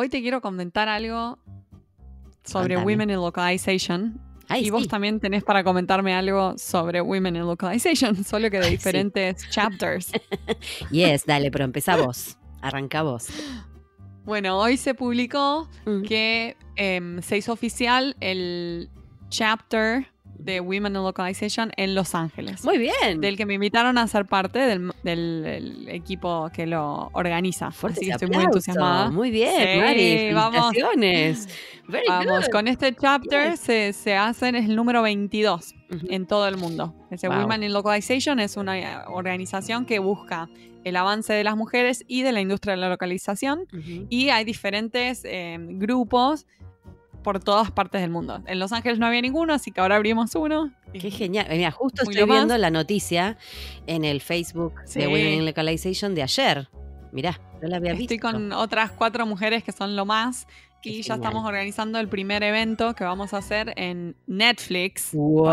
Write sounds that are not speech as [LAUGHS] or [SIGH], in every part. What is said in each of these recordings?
hoy te quiero comentar algo sobre Contame. Women in Localization. Ay, y vos sí. también tenés para comentarme algo sobre Women in Localization, [LAUGHS] solo que de diferentes chapters. [LAUGHS] Yes, dale, pero empezá vos. Arranca vos. Bueno, hoy se publicó Mm. que em, se hizo oficial el chapter de Women in Localization en Los Ángeles. Muy bien. Del que me invitaron a ser parte del, del- del equipo que lo organiza. Fuerte Así que estoy muy entusiasmada. Muy bien, Sí, Mari. vamos. [GASPS] Very Vamos, good. con este chapter se, se hacen, es el número 22 Ujú. en todo el mundo. Ese Wow. Women in Localization es una eh, organización que busca el avance de las mujeres y de la industria de la localización. Ujú. Y hay diferentes eh, grupos por todas partes del mundo. En Los Ángeles no había ninguno, así que ahora abrimos uno. Qué genial. Eh, Mira, justo Muy estoy viendo la noticia en el Facebook Sí. de Women in Localization de ayer. Mirá, no la había visto. Estoy con otras cuatro mujeres que son lo más. Qué Y ya estamos organizando el primer evento que vamos a hacer en Netflix. ¡Wow!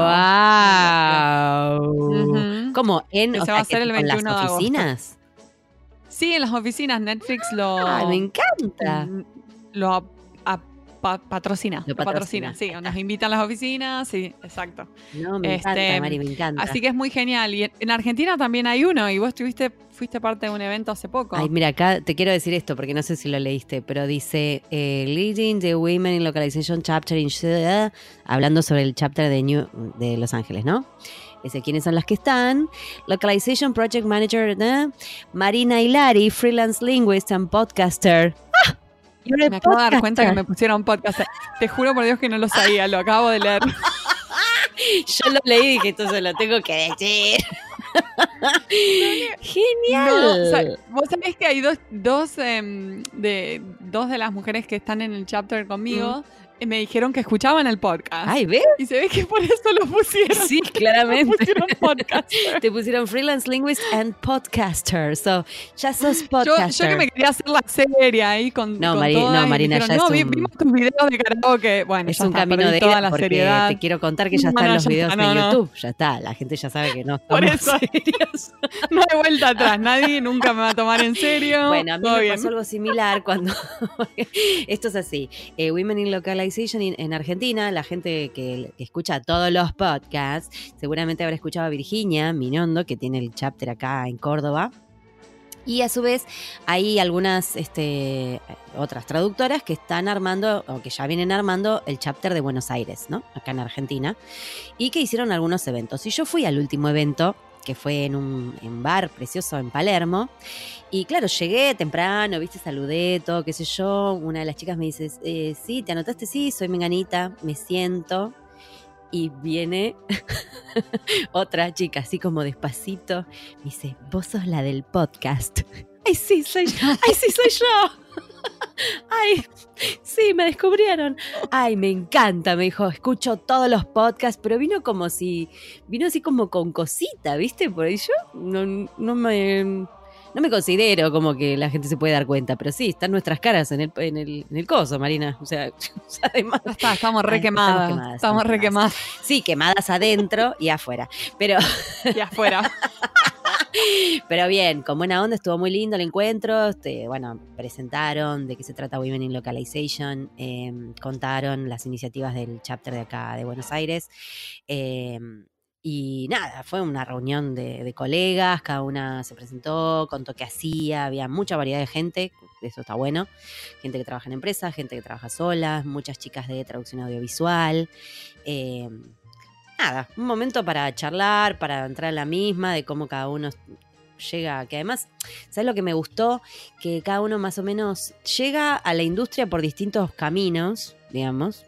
Ujú. ¿Cómo? ¿En, Que se va a sea, hacer que el con 21 de las agosto. oficinas? Sí, en las oficinas Netflix lo, ¡Ay, me encanta! lo pa- patrocina. Lo patrocina, patrocina. sí. Nos invitan a las oficinas, sí, exacto. No, me Este, encanta, Mari, me encanta. Así que es muy genial. Y en- en Argentina también hay uno, y vos estuviste, fuiste parte de un evento hace poco. Ay, mira, acá te quiero decir esto porque no sé si lo leíste, pero dice eh, Leading the Women in Localization Chapter in Ciudad, hablando sobre el chapter de, New, de Los Ángeles, ¿no? Dice quiénes son las que están. Localization Project Manager, ¿eh? Marina Hilari, freelance linguist and podcaster. ¡Ah! Me acabo de dar cuenta que me pusieron podcast. Te juro por Dios que no lo sabía, lo acabo de leer. [LAUGHS] Yo lo leí y dije, esto se lo tengo que decir. [LAUGHS] Genial. No, o sea, vos sabés que hay dos, dos, em, de, dos de las mujeres que están en el chapter conmigo eh, me dijeron que escuchaban el podcast. Ay, ¿ves? Y se ve que por eso lo pusieron. Sí, claramente. [LAUGHS] pusieron podcast. Te pusieron freelance linguist and podcaster. So, ya sos Yo, podcaster. yo que me quería hacer la serie ahí con, No, con Mari- no, Marina, dijeron, ya no, es un- vimos tus videos de karaoke. Bueno, Es ya un está, camino de toda la porque seriedad. te quiero contar que ya están no, los ya videos está, no. YouTube. Ya está, la gente ya sabe que no [LAUGHS] Por eso. [LAUGHS] serios. No hay vuelta atrás, nadie nunca me va a tomar en serio. Bueno, a mí todo me bien. pasó algo similar cuando... Esto es así. eh, Women in En Argentina, la gente que, que escucha todos los podcasts, seguramente habrá escuchado a Virginia Minondo, que tiene el chapter acá en Córdoba. Y a su vez hay algunas este, otras traductoras que están armando, o que ya vienen armando, el chapter de Buenos Aires, ¿no? Acá en Argentina. Y que hicieron algunos eventos. Y yo fui al último evento, que fue en un en bar precioso en Palermo. Y claro, llegué temprano, viste, saludé, todo, qué sé yo. Una de las chicas me dice, eh, sí, ¿te anotaste? Sí, soy menganita, me siento. Y viene [LAUGHS] otra chica, así como despacito, me dice, vos sos la del podcast. [LAUGHS] Ay, sí, soy yo. Ay, sí, soy yo. Ay, sí, me descubrieron. Ay, me encanta, me dijo, escucho todos los podcasts, pero vino como si, vino así como con cosita, ¿viste? Por ahí yo no, no me, no me considero como que la gente se puede dar cuenta, pero sí, están nuestras caras en el, en el, en el coso, Marina. O sea, [LAUGHS] además, está, estamos re estamos quemadas. estamos re quemadas. sí, quemadas adentro y afuera. Pero, Y afuera. [LAUGHS] [LAUGHS] pero bien, con buena onda, estuvo muy lindo el encuentro. Este, bueno, presentaron de qué se trata Women in Localization, eh, contaron las iniciativas del chapter de acá de Buenos Aires. eh, y nada, fue una reunión de, colegas, cada una se presentó, contó qué hacía, había mucha variedad de gente, eso está bueno, gente que trabaja en empresas, gente que trabaja sola, muchas chicas de traducción audiovisual. eh, nada, un momento para charlar, para entrar en la misma, de cómo cada uno llega, que además, ¿sabes lo que me gustó? Que cada uno más o menos llega a la industria por distintos caminos, digamos.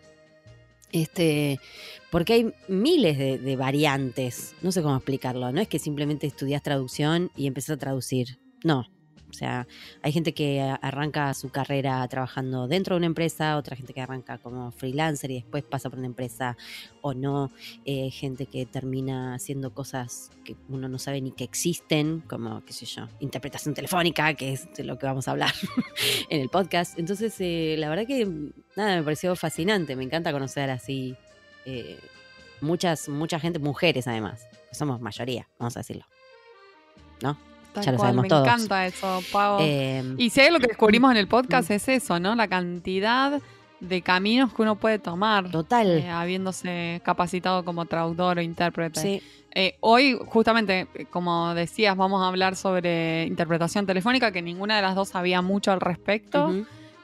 Este, porque hay miles de, de variantes, no sé cómo explicarlo, no es que simplemente estudias traducción y empezás a traducir, no. O sea, hay gente que arranca su carrera trabajando dentro de una empresa, otra gente que arranca como freelancer y después pasa por una empresa o no, eh, gente que termina haciendo cosas que uno no sabe ni que existen, como, qué sé yo, interpretación telefónica, que es de lo que vamos a hablar [LAUGHS] en el podcast. Entonces, eh, la verdad que, nada, me pareció fascinante, me encanta conocer así eh, muchas, mucha gente, mujeres además, somos mayoría, vamos a decirlo. ¿No? Tal ya lo cual, sabemos me todos. encanta eso, Pau. Eh, y si hay lo que descubrimos en el Mm. podcast es eso, ¿no? La cantidad de caminos que uno puede tomar. total. eh, habiéndose capacitado como traductor o intérprete. sí. Eh, hoy, justamente, como decías, vamos a hablar sobre interpretación telefónica, que ninguna de las dos sabía mucho al respecto.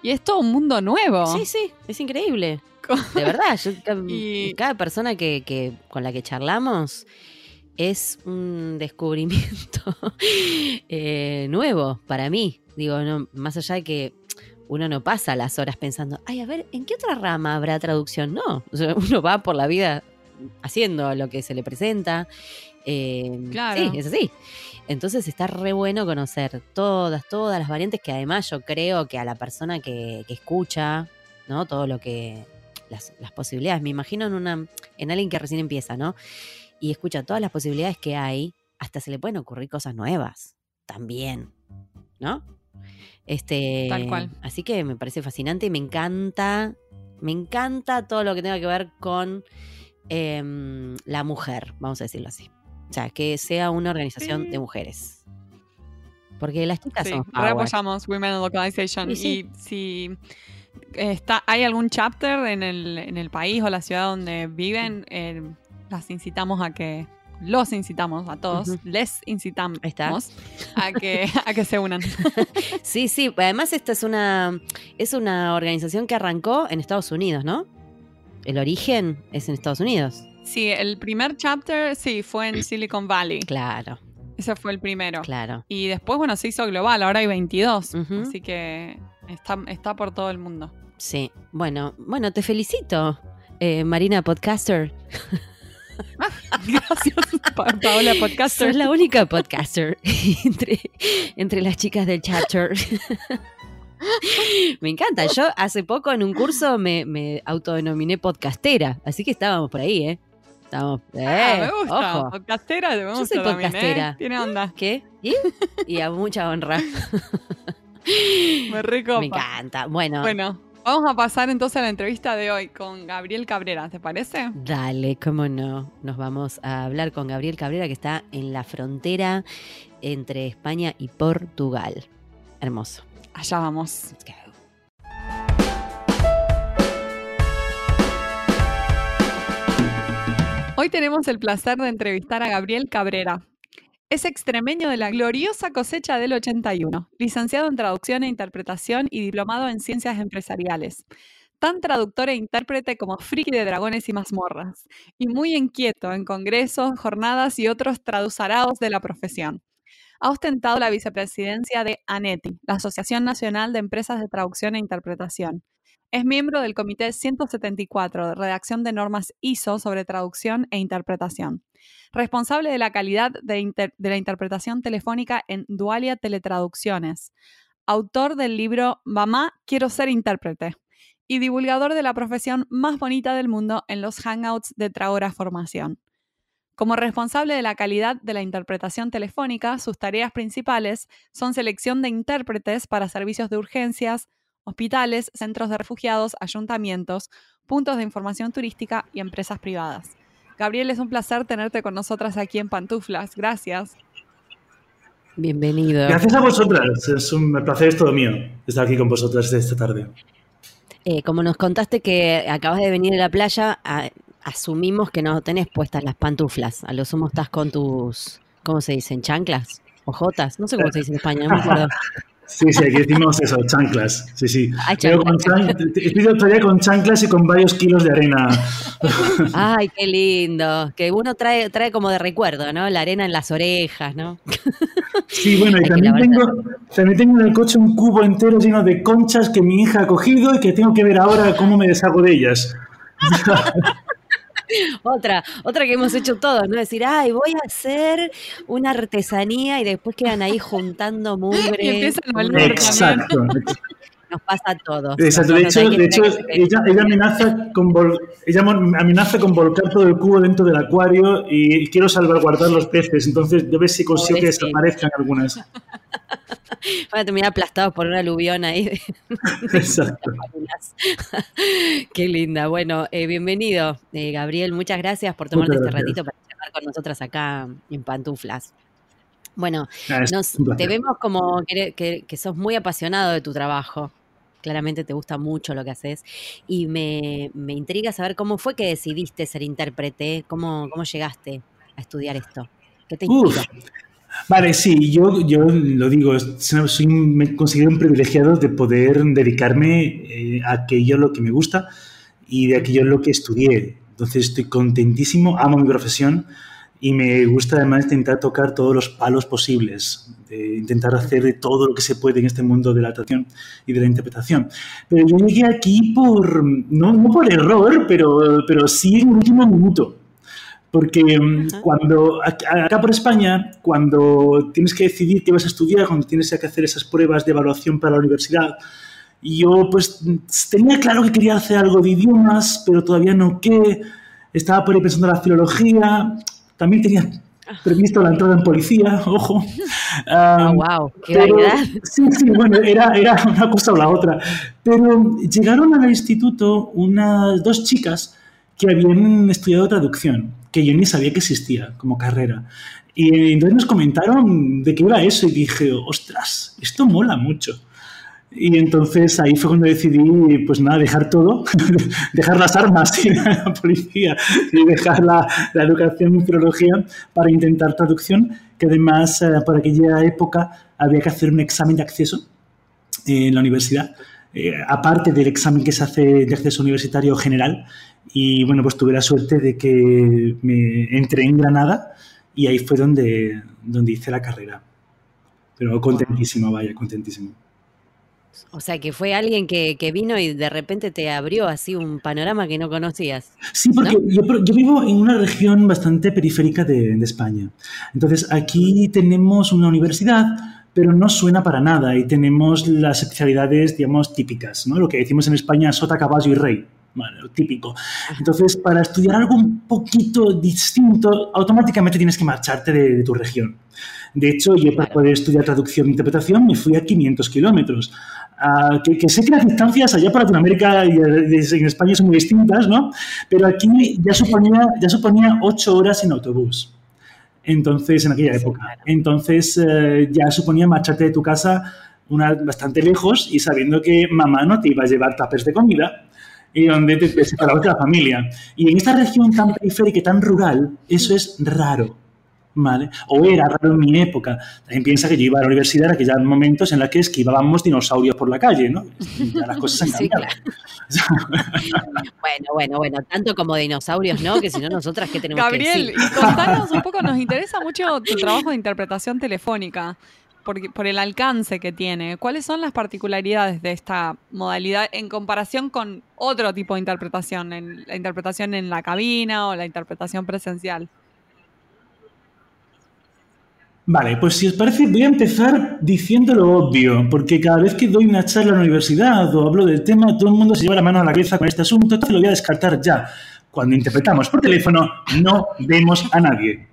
Y es todo un mundo nuevo. Sí, sí, es increíble. [LAUGHS] De verdad, yo- Y- cada persona que, que- con la que charlamos es un descubrimiento [LAUGHS] eh, nuevo para mí. Digo, no, más allá de que uno no pasa las horas pensando, ay, a ver, ¿en qué otra rama habrá traducción? No, o sea, [LAUGHS] uno va por la vida haciendo lo que se le presenta. Eh, Claro. Sí, es así. Entonces está re bueno conocer todas, todas las variantes que además yo creo que a la persona que, que escucha, ¿no? Todo lo que, las, las posibilidades, me imagino en una, en alguien que recién empieza, ¿no? Y escucha todas las posibilidades que hay, hasta se le pueden ocurrir cosas nuevas, también, ¿no? Este, Tal cual. Así que me parece fascinante y me encanta, me encanta todo lo que tenga que ver con em, la mujer, vamos a decirlo así. O sea, que sea una organización Sí. de mujeres. Porque las chicas Sí, power. apoyamos Women in Localization. Y Y, sí. si está, hay algún chapter en el, en el país o la ciudad donde viven, eh, las incitamos a que, los incitamos a todos, les incitamos a que, a que se unan. [LAUGHS] Sí, sí. Además, esta es una, es una organización que arrancó en Estados Unidos, ¿no? El origen es en Estados Unidos. Sí, el primer chapter, sí, fue en [CLEARS THROAT] Silicon Valley. Claro, Ese fue el primero. claro. Y después, bueno, se hizo global, ahora hay 22. Ujú. Así que está, está por todo el mundo. Sí. Bueno, bueno, te felicito, eh, Marina Podcaster. [LAUGHS] [LAUGHS] Gracias, Pa- Paola Podcaster. Sos la única podcaster entre, entre las chicas del chapter. me encanta. Yo hace poco en un curso me, me autodenominé podcastera, así que estábamos por ahí, ¿eh? Estábamos. Ah, eh, me gusta. Ojo. Podcastera, me Yo gusta soy también, ¿eh? podcastera. Tiene onda. ¿Qué? ¿Y? Y a mucha honra. [LAUGHS] Me. Me encanta. Bueno, Bueno, vamos a pasar entonces a la entrevista de hoy con Gabriel Cabrera, ¿te parece? dale, cómo no. Nos vamos a hablar con Gabriel Cabrera, que está en la frontera entre España y Portugal. Hermoso. Allá vamos. Let's go. Hoy tenemos el placer de entrevistar a Gabriel Cabrera. Es extremeño de la gloriosa cosecha del 81, licenciado en traducción e interpretación y diplomado en ciencias empresariales. Tan traductor e intérprete como friki de dragones y mazmorras, y muy inquieto en congresos, jornadas y otros traduzarados de la profesión. Ha ostentado la vicepresidencia de ANETI, la Asociación Nacional de Empresas de Traducción e Interpretación. Es miembro del Comité 174 de redacción de normas ISO sobre traducción e interpretación. Responsable de la calidad de, la interpretación telefónica en Dualia Teletraducciones. Autor del libro Mamá, quiero ser intérprete. Y divulgador de la profesión más bonita del mundo en los hangouts de Trahora Formación. Como responsable de la calidad de la interpretación telefónica, sus tareas principales son selección de intérpretes para servicios de urgencias, hospitales, centros de refugiados, ayuntamientos, puntos de información turística y empresas privadas. Gabriel, es un placer tenerte con nosotras aquí en Pantuflas. Gracias. Bienvenido. Gracias a vosotras. Es un placer, es todo mío estar aquí con vosotras esta tarde. Eh, como nos contaste que acabas de venir de la playa, a- asumimos que no tenés puestas las pantuflas. A lo sumo estás con tus, ¿cómo se dicen? ¿Chanclas? ¿Ojotas? No sé cómo se dice en España, no me acuerdo. [LAUGHS] Sí, sí, aquí decimos eso, chanclas. Sí, sí. Ay, chanclas. chan- Estoy todavía con chanclas y con varios kilos de arena. [LAUGHS] Ay, qué lindo. Que uno trae, trae como de recuerdo, ¿no? La arena en las orejas, ¿no? Sí, bueno, y [LAUGHS] también tengo, también tengo en el coche un cubo entero lleno de conchas que mi hija ha cogido y que tengo que ver ahora cómo me deshago de ellas. [LAUGHS] [LAUGHS] Otra, otra que hemos hecho todos, ¿no? Decir, ay, voy a hacer una artesanía y después quedan ahí juntando [LAUGHS] mugre. Y empiezan a. Exacto. [LAUGHS] Nos pasa a todos. Exacto. De hecho, de hecho ella, ella amenaza con vol- ella amenaza con volcar todo el cubo dentro del acuario y quiero salvaguardar los peces. Entonces, yo ver si consigo que desaparezcan algunas. [LAUGHS] Van a terminar aplastados por una aluvión ahí. de [LAUGHS] Exacto. [LAUGHS] Qué linda. Bueno, eh, bienvenido, eh, Gabriel. Muchas gracias por tomarte este ratito para charlar con nosotras acá en Pantuflas. Bueno, te vemos como que, que, sos muy apasionado de tu trabajo. Claramente te gusta mucho lo que haces. Y me, me intriga saber cómo fue que decidiste ser intérprete, cómo, cómo llegaste a estudiar esto. ¿Qué te inspiró? Vale, sí, yo, yo lo digo, soy, me considero un privilegiado de poder dedicarme eh, a aquello lo que me gusta y de aquello lo que estudié. Entonces estoy contentísimo, amo mi profesión y me gusta además intentar tocar todos los palos posibles, de intentar hacer de todo lo que se puede en este mundo de la actuación y de la interpretación. Pero yo llegué aquí por, no, no por error, pero, pero sí en el último minuto. Porque mm, cuando, acá por España, cuando tienes que decidir qué vas a estudiar, cuando tienes que hacer esas pruebas de evaluación para la universidad, yo pues tenía claro que quería hacer algo de idiomas, pero todavía no qué. Estaba por ahí pensando en la filología, también tenía previsto la entrada en policía, ojo. [LAUGHS] oh, wow, qué variedad. Sí, sí, bueno, era, era una cosa o la otra. Pero llegaron al instituto unas dos chicas que habían estudiado traducción, que yo ni sabía que existía como carrera. Y entonces nos comentaron de qué iba eso y dije, ostras, esto mola mucho. Y entonces ahí fue cuando decidí, pues nada, dejar todo, [LAUGHS] dejar las armas y la policía y dejar la, la, educación en filología para intentar traducción, que además eh, por aquella época había que hacer un examen de acceso en la universidad, eh, aparte del examen que se hace de acceso universitario general. Y bueno, pues tuve la suerte de que me entré en Granada y ahí fue donde, donde hice la carrera. Pero contentísimo, vaya, contentísimo. O sea, que fue alguien que, vino y de repente te abrió así un panorama que no conocías. Sí, porque yo, vivo en una región bastante periférica de, España. Entonces, aquí tenemos una universidad, pero no suena para nada y tenemos las especialidades, digamos, típicas, ¿no? Lo que decimos en España, sota, caballo y rey. Bueno, lo típico. Entonces, para estudiar algo un poquito distinto, automáticamente tienes que marcharte de, tu región. De hecho, yo para poder estudiar traducción e interpretación me fui a 500 kilómetros que, sé que las distancias allá por Latinoamérica y, en España son muy distintas, ¿no? Pero aquí ya suponía, ya suponía ocho horas en autobús. Entonces, en aquella época. Entonces, eh, ya suponía marcharte de tu casa una, bastante lejos y sabiendo que mamá no te iba a llevar tapes de comida y donde te, te separabas de la familia. Y en esta región tan periférica y tan rural, eso es raro. ¿Vale? O era raro en mi época. También piensa que yo iba a la universidad en aquellos momentos en los que esquivábamos dinosaurios por la calle, ¿no? las cosas han [LAUGHS] cambiado. bueno, bueno, bueno, tanto como dinosaurios, ¿no? Que si no, nosotras, ¿qué tenemos que decir? Gabriel, contanos un poco, nos interesa mucho tu trabajo de interpretación telefónica. Por, por, el alcance que tiene. ¿Cuáles son las particularidades de esta modalidad en comparación con otro tipo de interpretación, en, la interpretación en la cabina o la interpretación presencial? Vale, pues si os parece, voy a empezar diciendo lo obvio, porque cada vez que doy una charla en la universidad o hablo del tema, todo el mundo se lleva la mano a la cabeza con este asunto, entonces lo voy a descartar ya. Cuando interpretamos por teléfono, no vemos a nadie.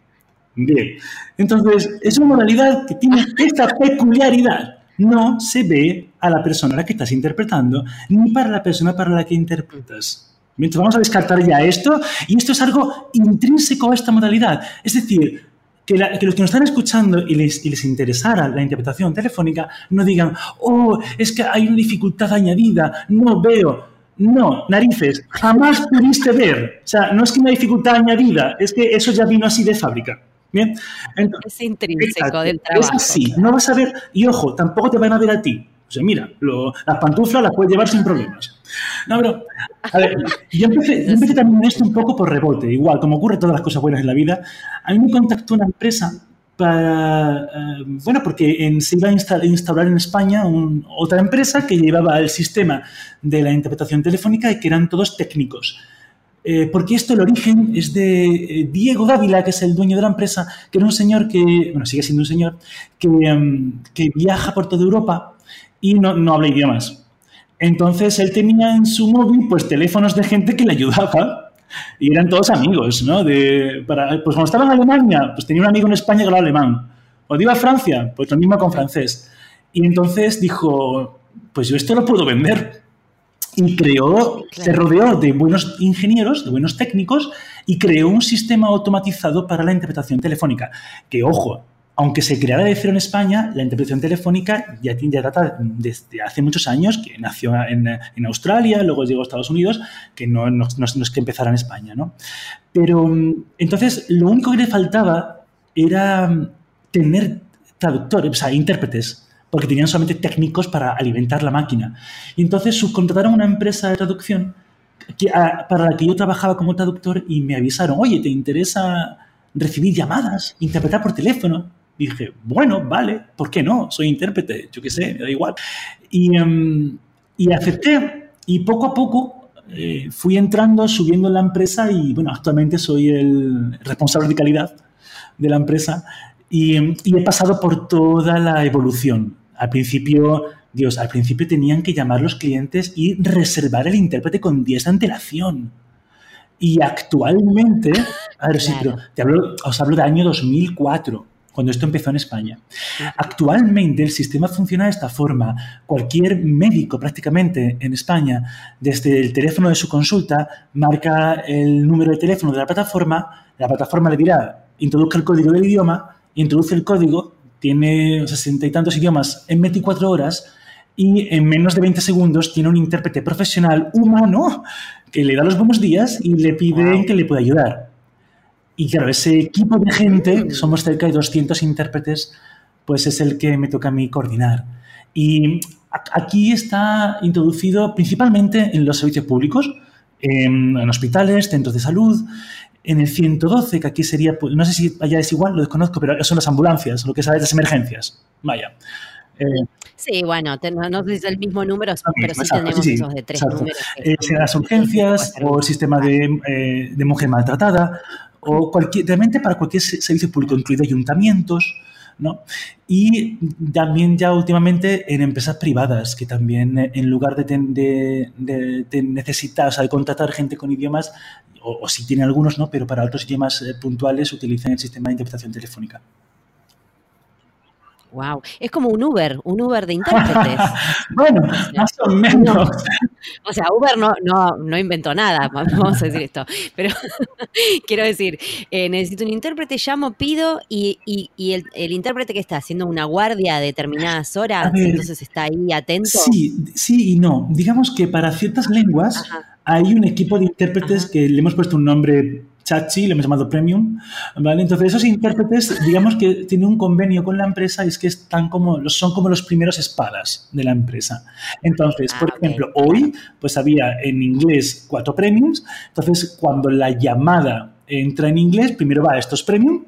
Bien, entonces es una modalidad que tiene esta peculiaridad. No se ve a la persona a la que estás interpretando, ni para la persona para la que interpretas. Entonces vamos a descartar ya esto, y esto es algo intrínseco a esta modalidad. Es decir, que, los que nos están escuchando y les, les, interesara la interpretación telefónica no digan, oh, es que hay una dificultad añadida, no veo. No, narices, jamás pudiste ver. O sea, no es que una dificultad añadida, es que eso ya vino así de fábrica. Bien. es intrínseco del trabajo. Es así, no vas a ver, y ojo, tampoco te van a ver a ti. Sea, mira, las pantuflas las puedes llevar sin problemas. No, pero, a ver, yo empecé, yo empecé también esto un poco por rebote, igual, como ocurre todas las cosas buenas en la vida. A mí me contactó una empresa para, eh, bueno, porque se iba a instaurar en España otra empresa que llevaba el sistema de la interpretación telefónica y que eran todos técnicos. Eh, porque esto, el origen es de eh, Diego Dávila, que es el dueño de la empresa, que era un señor que, bueno, sigue siendo un señor, que, em, que viaja por toda Europa y no, no habla idiomas. Entonces él tenía en su móvil pues teléfonos de gente que le ayudaba y eran todos amigos, ¿no? De, para, pues cuando estaba en Alemania, pues tenía un amigo en España que hablaba alemán. O iba a Francia, pues lo mismo con francés. Y entonces dijo, pues yo esto lo puedo vender. Y creó, se rodeó de buenos ingenieros, de buenos técnicos, y creó un sistema automatizado para la interpretación telefónica. Que, ojo, aunque se creara de cero en España, la interpretación telefónica ya, ya data desde hace muchos años, que nació en, Australia, luego llegó a Estados Unidos, que no, no, es que empezara en España, ¿no? Pero entonces lo único que le faltaba era tener traductores, o sea, intérpretes, porque tenían solamente técnicos para alimentar la máquina. Y entonces subcontrataron una empresa de traducción para la que yo trabajaba como traductor y me avisaron, oye, ¿te interesa recibir llamadas, interpretar por teléfono? Dije, bueno, vale, ¿por qué no? Soy intérprete, yo qué sé, me da igual. Y, um, y acepté y poco a poco eh, fui entrando, subiendo en la empresa y bueno, actualmente soy el responsable de calidad de la empresa y, y, he pasado por toda la evolución. Al principio, Dios, al principio tenían que llamar los clientes y reservar el intérprete con días de antelación. Y actualmente, a ver, claro. sí, pero te hablo, os hablo del año 2004 cuando esto empezó en España. Actualmente el sistema funciona de esta forma. Cualquier médico prácticamente en España, desde el teléfono de su consulta, marca el número de teléfono de la plataforma, la plataforma le dirá, introduzca el código del idioma, introduce el código, tiene sesenta y tantos idiomas en 24 horas y en menos de 20 segundos tiene un intérprete profesional humano que le da los buenos días y le pide wow. que le pueda ayudar. Y claro, ese equipo de gente, somos cerca de 200 intérpretes, pues es el que me toca a mí coordinar. Y aquí está introducido principalmente en los servicios públicos, en, en hospitales, centros de salud, en el 112, que aquí sería, pues, no sé si allá es igual, lo desconozco, pero son las ambulancias, lo que sabes, las emergencias. Vaya. Eh, sí, bueno, te, no, no, es el mismo número, pero sí exacto, tenemos sí, esos de tres exacto. números. Eh, las urgencias o el sistema de, eh, de mujer maltratada o cualquier, realmente para cualquier servicio público, incluido ayuntamientos, ¿no? Y también ya últimamente en empresas privadas, que también en lugar de, de, de, de necesitar, o sea, de contratar gente con idiomas, o, o si tiene algunos, ¿no? Pero para otros idiomas eh, puntuales utilizan el sistema de interpretación telefónica. Wow, es como un Uber, un Uber de intérpretes. [LAUGHS] bueno, más o menos. O sea, Uber no, no, no inventó nada, [LAUGHS] vamos a decir esto. Pero [LAUGHS] quiero decir, eh, necesito un intérprete, llamo, pido y, y, y el, el, intérprete que está haciendo una guardia a determinadas horas, ver, entonces está ahí atento. Sí, sí y no. Digamos que para ciertas lenguas Ajá. hay un equipo de intérpretes Ajá. que le hemos puesto un nombre Chachi, lo hemos llamado Premium, ¿vale? Entonces esos intérpretes, digamos que tienen un convenio con la empresa y es que están como, son como los primeros espadas de la empresa. Entonces, ah, por ejemplo, hoy pues había en inglés cuatro Premiums, entonces cuando la llamada entra en inglés, primero va a estos Premium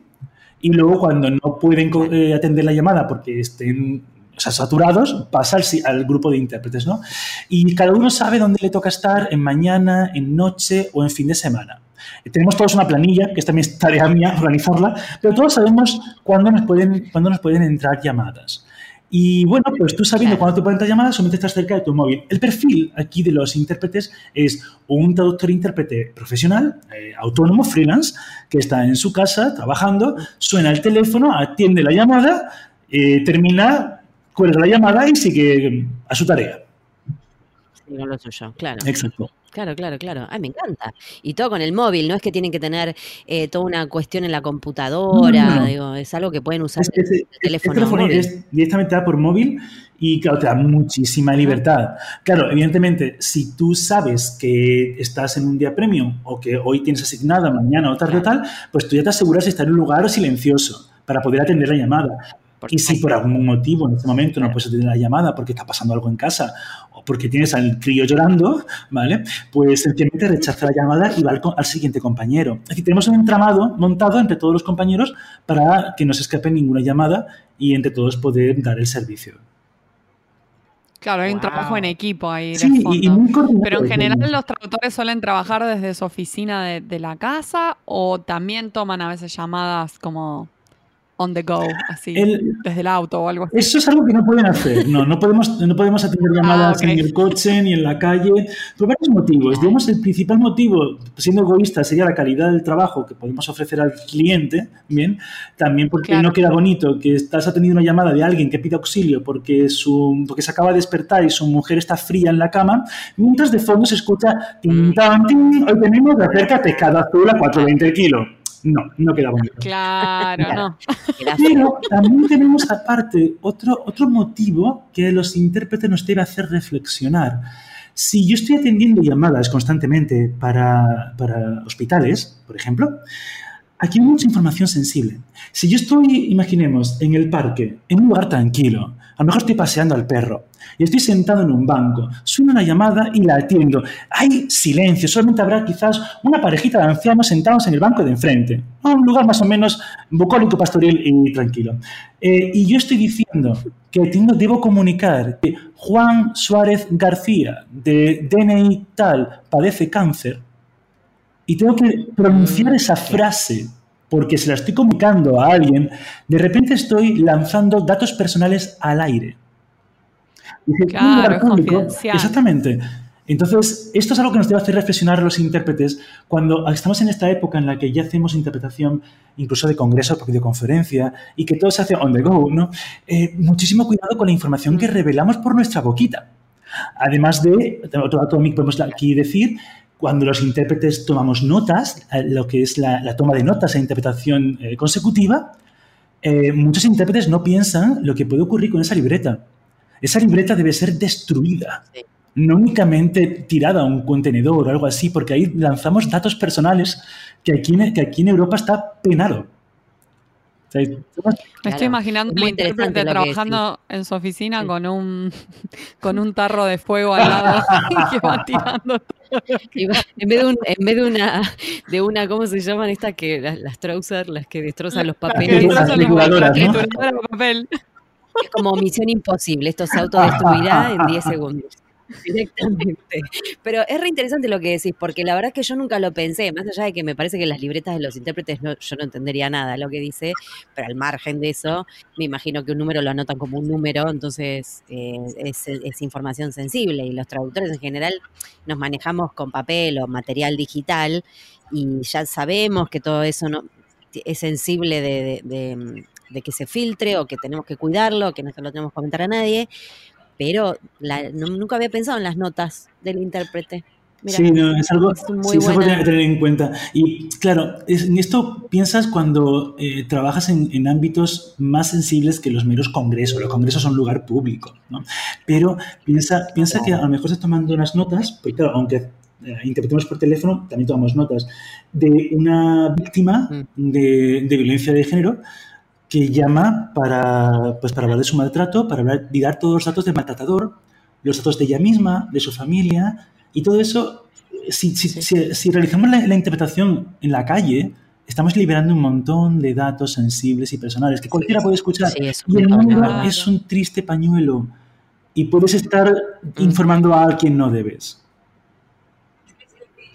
y luego cuando no pueden eh, atender la llamada porque estén o sea, saturados, pasa al, al, grupo de intérpretes, ¿no? Y cada uno sabe dónde le toca estar en mañana, en noche o en fin de semana. Tenemos todos una planilla, que es también tarea mía organizarla, pero todos sabemos cuándo nos pueden, cuándo nos pueden entrar llamadas. Y bueno, pues tú sabiendo cuándo te pueden entrar llamadas, solamente estás cerca de tu móvil. El perfil aquí de los intérpretes es un traductor-intérprete profesional, eh, autónomo, freelance, que está en su casa trabajando, suena el teléfono, atiende la llamada, eh, termina, cuelga la llamada y sigue a su tarea. Sí, lo suyo, claro. Exacto. Claro, claro, claro. Ay, me encanta. Y todo con el móvil, no es que tienen que tener eh, toda una cuestión en la computadora, no, no. Digo, es algo que pueden usar es, es, el, teléfono. El teléfono es directamente por móvil y claro, te da muchísima libertad. Claro, evidentemente, si tú sabes que estás en un día premium o que hoy tienes asignada, mañana o tarde claro. o tal, pues tú ya te aseguras de estar en un lugar silencioso para poder atender la llamada. Y si por algún motivo en este momento no puedes atender la llamada porque está pasando algo en casa o porque tienes al crío llorando, ¿vale? Pues sencillamente rechaza la llamada y va al, al, siguiente compañero. Decir, tenemos un entramado montado entre todos los compañeros para que no se escape ninguna llamada y entre todos poder dar el servicio. Claro, hay wow. un trabajo en equipo ahí. Sí, y, y muy Pero en general los traductores suelen trabajar desde su oficina de, de la casa o también toman a veces llamadas como on the go, así, el, desde el auto o algo así. Eso es algo que no pueden hacer. No, no podemos, no podemos atender [LAUGHS] llamadas ah, okay. en el coche ni en la calle, por varios motivos. Digamos, el principal motivo, siendo egoísta, sería la calidad del trabajo que podemos ofrecer al cliente, ¿bien? También porque claro. no queda bonito que estás atendiendo una llamada de alguien que pide auxilio porque, su, porque se acaba de despertar y su mujer está fría en la cama, mientras de fondo se escucha tin, tan, tin, hoy tenemos de acércate cada azul a 420 kilos No, no queda bonito. Claro, no. [LAUGHS] Pero también tenemos aparte otro, otro motivo que los intérpretes nos debe hacer reflexionar. Si yo estoy atendiendo llamadas constantemente para, para hospitales, por ejemplo, aquí hay mucha información sensible. Si yo estoy, imaginemos, en el parque, en un lugar tranquilo, a lo mejor estoy paseando al perro y estoy sentado en un banco, suena una llamada y la atiendo. Hay silencio, solamente habrá quizás una parejita de ancianos sentados en el banco de enfrente, un lugar más o menos bucólico, pastoril y tranquilo. Eh, y yo estoy diciendo que debo comunicar que Juan Suárez García, de DNI tal, padece cáncer, y tengo que pronunciar mm, esa frase porque se la estoy comunicando a alguien, de repente estoy lanzando datos personales al aire. claro, público, exactamente. Entonces, esto es algo que nos debe hacer reflexionar los intérpretes cuando estamos en esta época en la que ya hacemos interpretación incluso de congreso por videoconferencia y que todo se hace on the go, ¿no? Eh, muchísimo cuidado con la información que revelamos por nuestra boquita. Además de, otro dato que podemos aquí decir, cuando los intérpretes tomamos notas, eh, lo que es la, toma de notas e interpretación eh, consecutiva, eh, muchos intérpretes no piensan lo que puede ocurrir con esa libreta. Esa libreta debe ser destruida, no únicamente tirada a un contenedor o algo así, porque ahí lanzamos datos personales que aquí, que aquí en Europa está penado. Me estoy imaginando un intérprete trabajando en su oficina con un [LAUGHS] con un tarro de fuego al lado [LAUGHS] [LAUGHS] que va tirando todo. en vez de un, en vez de una de una ¿cómo se llaman estas que las, las trousers, las que destrozan los papeles? Las calculadoras, ¿no? Es como misión imposible, esto se autodestruirá en 10 segundos. Directamente. Pero es re interesante lo que decís, porque la verdad es que yo nunca lo pensé, más allá de que me parece que las libretas de los intérpretes yo no entendería nada lo que dice, pero al margen de eso, me imagino que un número lo anotan como un número, entonces eh, es, información sensible y los traductores en general nos manejamos con papel o material digital y ya sabemos que todo eso no es sensible de, de que se filtre o que tenemos que cuidarlo, que no se lo tenemos que comentar a nadie, pero nunca había pensado en las notas del intérprete. sí, es algo, sí, que tener en cuenta. Y claro, en esto piensas cuando eh, trabajas en, ámbitos más sensibles que los meros congresos. Los congresos son lugar público, ¿no? Pero piensa, piensa que a lo mejor estás tomando unas notas, pues claro, aunque eh, interpretemos por teléfono, también tomamos notas, de una víctima mm. de, de violencia de género que llama para, pues para hablar de su maltrato, para hablar, y dar todos los datos del maltratador, los datos de ella misma, de su familia, y todo eso, si, si, si, realizamos la, interpretación en la calle, estamos liberando un montón de datos sensibles y personales que cualquiera puede escuchar. y el mundo es un triste pañuelo y puedes estar informando a quien no debes.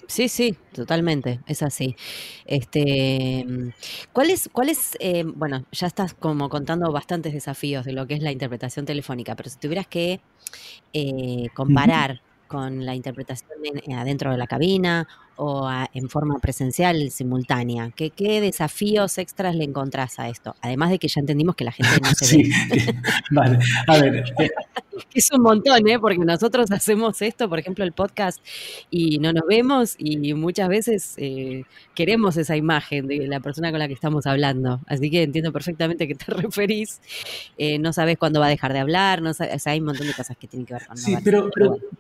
Sí, sí, totalmente, es así. Este, ¿cuál es, cuál es eh, bueno, ya estás como contando bastantes desafíos de lo que es la interpretación telefónica, pero si tuvieras que eh, comparar con la interpretación adentro de la cabina o en forma presencial simultánea, ¿qué, ¿qué, desafíos extras le encontrás a esto? Además de que ya entendimos que la gente no se [LAUGHS] sí, [LAUGHS] vale, a ver, eh, [LAUGHS] es un montón, ¿eh? Porque nosotros hacemos esto, por ejemplo, el podcast, y no nos vemos y muchas veces eh, queremos esa imagen de la persona con la que estamos hablando. Así que entiendo perfectamente a qué te referís. Eh, no sabes cuándo va a dejar de hablar, no sabes, o sea, hay un montón de cosas que tienen que ver con Sí, pero,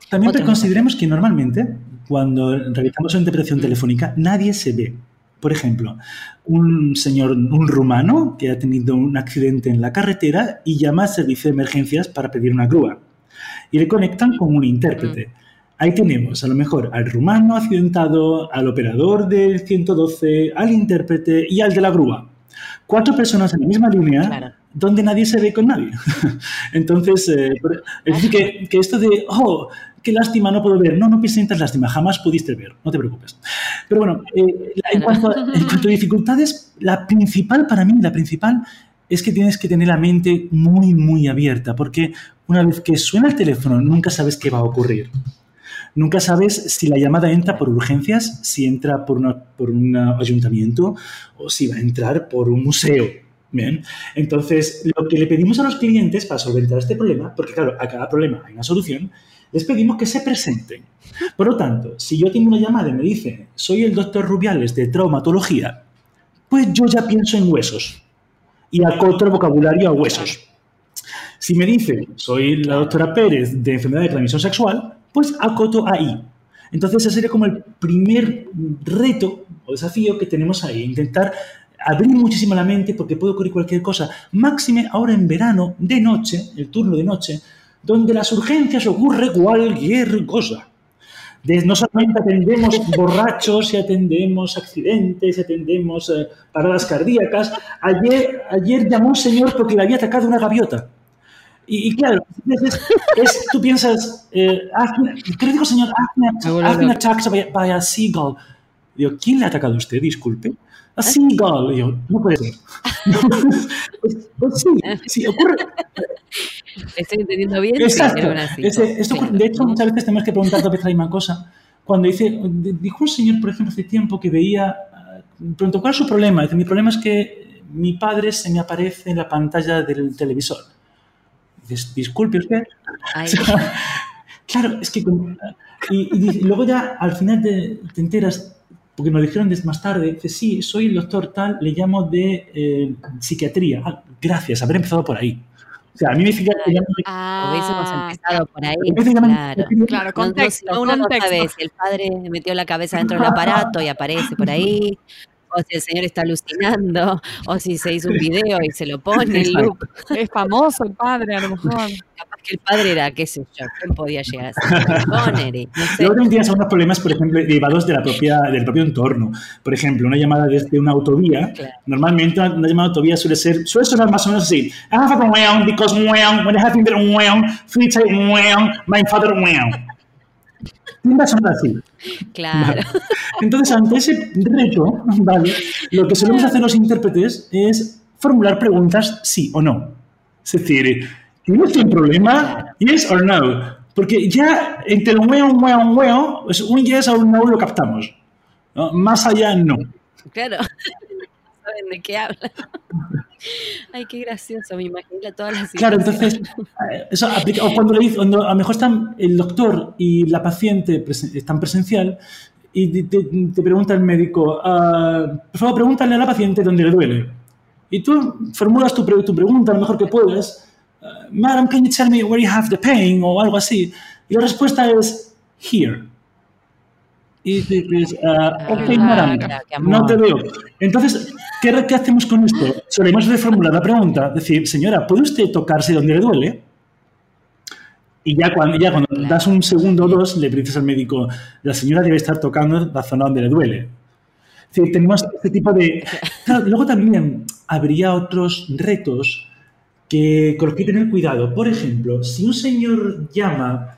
también consideremos que normalmente cuando realizamos una interpretación mm. telefónica, nadie se ve. Por ejemplo, un señor, un rumano que ha tenido un accidente en la carretera y llama al servicio de emergencias para pedir una grúa. Y le conectan con un intérprete. Mm. Ahí tenemos a lo mejor al rumano accidentado, al operador del 112, al intérprete y al de la grúa. Cuatro personas en la misma línea donde nadie se ve con nadie. [LAUGHS] Entonces, eh, es decir, que, que, esto de, oh, qué lástima, no puedo ver. No, no sientas lástima, jamás pudiste ver, no te preocupes. Pero bueno, eh, en, cuanto, a dificultades, la principal para mí, la principal es que tienes que tener la mente muy, muy abierta, porque una vez que suena el teléfono, nunca sabes qué va a ocurrir. Nunca sabes si la llamada entra por urgencias, si entra por, una, por un ayuntamiento o si va a entrar por un museo. Bien, entonces lo que le pedimos a los clientes para solventar este problema, porque claro, a cada problema hay una solución, les pedimos que se presenten. Por lo tanto, si yo tengo una llamada y me dice, soy el doctor Rubiales de traumatología, pues yo ya pienso en huesos y acoto el vocabulario a huesos. Si me dice, soy la doctora Pérez de enfermedad de transmisión sexual, pues acoto ahí. Entonces ese sería como el primer reto o desafío que tenemos ahí, intentar abrir muchísimo la mente porque puede ocurrir cualquier cosa. Máxime ahora en verano, de noche, el turno de noche, donde las urgencias ocurre cualquier cosa. no solamente atendemos borrachos y atendemos accidentes y atendemos eh, paradas cardíacas. Ayer, ayer llamó un señor porque le había atacado una gaviota. Y, claro, es, tú piensas, eh, ¿qué le digo, señor? Been attacked by, a seagull. Digo, ¿quién le ha atacado a usted? Disculpe. A seagull. Digo, no puede ser. [LAUGHS] [LAUGHS] pues, pues, sí, sí, ocurre. Estoy entendiendo bien. Exacto. de hecho, muchas veces tenemos que preguntar la misma cosa. Cuando dice, dijo un señor, por ejemplo, hace tiempo que veía, preguntó, ¿cuál es su problema? Dice, mi problema es que mi padre se me aparece en la pantalla del televisor disculpe usted. [LAUGHS] claro, es que... Y, luego ya al final te, enteras, porque nos dijeron más tarde, dice, sí, soy el doctor tal, le llamo de eh, psiquiatría. Ah, gracias, haber empezado por ahí. O sea, a mí me fija que Ah, hubiésemos empezado por ahí. Claro, contexto, no, el padre metió la cabeza dentro del aparato y aparece por ahí o si el señor está alucinando, o si se hizo un video y se lo pone loop. Es famoso el padre, a lo mejor. [LAUGHS] Capaz que el padre era, qué sé yo, ¿quién podía llegar a ser? Connery, no sé. Luego también tienes algunos problemas, por ejemplo, derivados de la propia, del propio entorno. Por ejemplo, una llamada desde una autovía, normalmente una, llamada de autovía suele ser, suele sonar más o menos así. I have a weon because weon, when I have weon, free time weon, my father weon tiende a sonar así. Claro. Entonces, ante ese reto, ¿vale? Lo que solemos hacer los intérpretes es formular preguntas sí o no. Es decir, ¿tienes un problema? ¿Yes or no? Porque ya entre el weón, weón, weón, pues un yes o un no lo captamos. Más allá, no. Claro. [LAUGHS] saben de qué hablan. [LAUGHS] Ay, qué gracioso, me imagino todas las Claro, entonces, eh, eso aplica, o cuando, le dice, cuando a lo mejor están el doctor y la paciente están presencial y te, pregunta el médico, uh, por favor, pregúntale a la paciente dónde le duele. Y tú formulas tu, tu pregunta lo mejor que puedes, uh, Madam, can you tell me where you have the pain? o algo así. Y la respuesta es, here. Y dices, uh, ok, madam, no te veo. Entonces, ¿Qué, hacemos con esto? Solemos reformular la pregunta, decir, señora, ¿puede usted tocarse donde le duele? Y ya cuando, ya cuando das un segundo o dos, le dices al médico, la señora debe estar tocando la zona donde le duele. Es tenemos este tipo de... luego también habría otros retos que, con los que tener cuidado. Por ejemplo, si un señor llama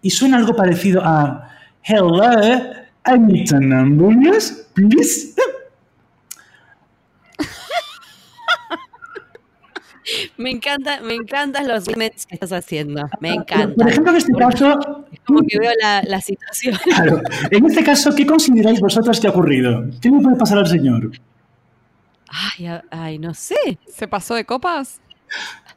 y suena algo parecido a Hello, I need an ambulance, please. [LAUGHS] Me encanta, me encantan los remets que estás haciendo. Me encanta. Por ejemplo, en este caso. como que veo la, situación. Claro. En este caso, ¿qué consideráis vosotros que ha ocurrido? ¿Qué le puede pasar al señor? Ay, ay, no sé. ¿Se pasó de copas?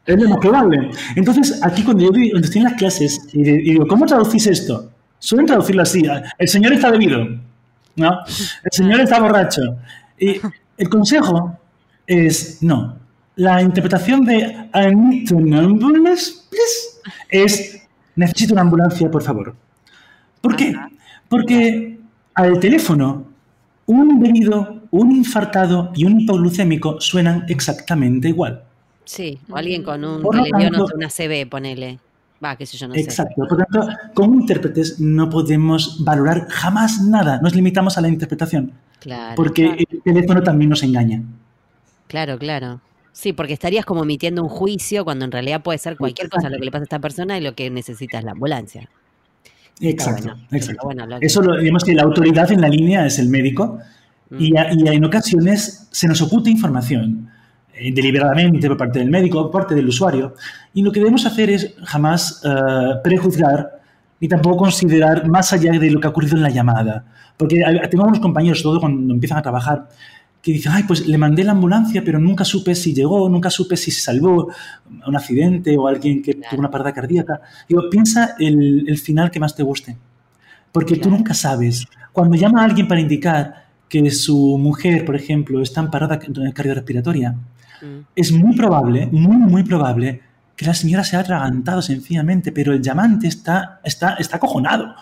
Es lo más probable. Entonces, aquí cuando yo estoy en las clases y digo, ¿cómo traducís esto? Suelen traducirlo así. El señor está bebido. ¿No? El señor está borracho. Y el consejo es, no, la interpretación de I need an ambulance, please, es necesito una ambulancia, por favor. ¿Por qué? Porque al teléfono un bebido, un infartado y un hipoglucémico suenan exactamente igual. Sí, o alguien con un le dio una CB, ponele. Va, qué sé yo, no exacto. Por tanto, como intérpretes no podemos valorar jamás nada. Nos limitamos a la interpretación. Claro. Porque el teléfono también nos engaña. Claro, claro. Sí, porque estarías como emitiendo un juicio cuando en realidad puede ser cualquier cosa lo que le pasa a esta persona y lo que necesita es la ambulancia. Exacto, exacto. Eso lo, digamos que la autoridad en la línea es el médico y, mm. y, en ocasiones se nos oculta información eh, deliberadamente por parte del médico, por parte del usuario y lo que debemos hacer es jamás eh, prejuzgar ni tampoco considerar más allá de lo que ha ocurrido en la llamada. Porque tengo unos compañeros, todo cuando empiezan a trabajar, que dice, ay, pues le mandé la ambulancia, pero nunca supe si llegó, nunca supe si se salvó un accidente o alguien que tuvo una parada cardíaca. Digo, piensa el, el final que más te guste, porque tú nunca sabes. Cuando llama a alguien para indicar que su mujer, por ejemplo, está en parada cardiorrespiratoria, Mm. es muy probable, muy, muy probable que la señora se ha atragantado sencillamente, pero el llamante está, está, está acojonado.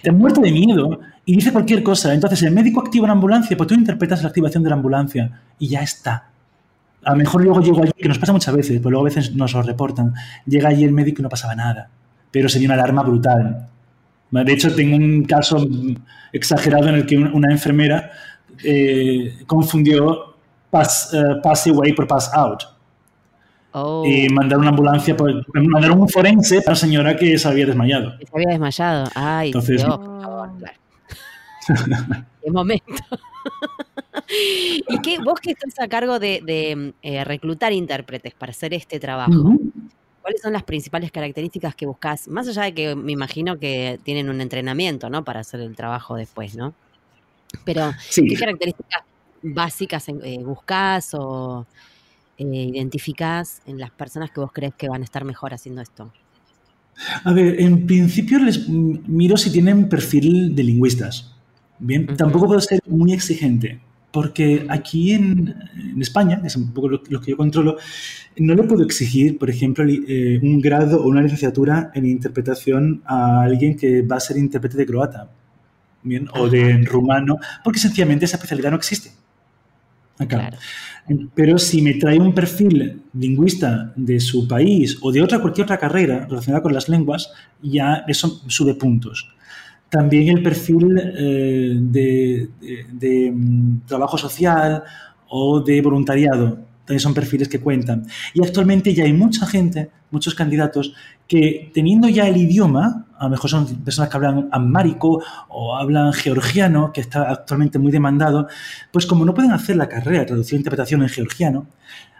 Te ha muerto de miedo y dice cualquier cosa. Entonces el médico activa una ambulancia, pues tú interpretas la activación de la ambulancia y ya está. A lo mejor luego llego allí, que nos pasa muchas veces, pero luego a veces nos lo reportan. Llega allí el médico y no pasaba nada, pero se dio una alarma brutal. De hecho, tengo un caso exagerado en el que una enfermera eh, confundió pass, eh, pass away por pass out. Oh, Y mandaron una ambulancia, pues, mandaron un forense para la señora que se había desmayado. se había desmayado. Ay, Entonces- Dios, por favor, claro. [LAUGHS] Qué momento. [LAUGHS] ¿Y qué, vos que estás a cargo de, de, eh, reclutar intérpretes para hacer este trabajo? ¿Cuáles son las principales características que buscas? Más allá de que me imagino que tienen un entrenamiento, ¿no? Para hacer el trabajo después, ¿no? Pero, Sí. ¿qué características básicas eh, buscás o eh, identificás en las personas que vos crees que van a estar mejor haciendo esto? A ver, en principio les miro si tienen perfil de lingüistas. Bien, tampoco puedo ser muy exigente, porque aquí en, en España, que es un poco lo, lo que yo controlo, no le puedo exigir, por ejemplo, eh, un grado o una licenciatura en interpretación a alguien que va a ser intérprete de croata, bien, o de rumano, porque sencillamente esa especialidad no existe. Acá. Claro. Pero si me trae un perfil lingüista de su país o de otra cualquier otra carrera relacionada con las lenguas, ya eso sube puntos. También el perfil eh, de, de- de, mm, trabajo social o de voluntariado, también son perfiles que cuentan. Y actualmente ya hay mucha gente, muchos candidatos, que teniendo ya el idioma, a lo mejor son personas que hablan amárico o hablan georgiano, que está actualmente muy demandado, pues como no pueden hacer la carrera de traducción e interpretación en georgiano,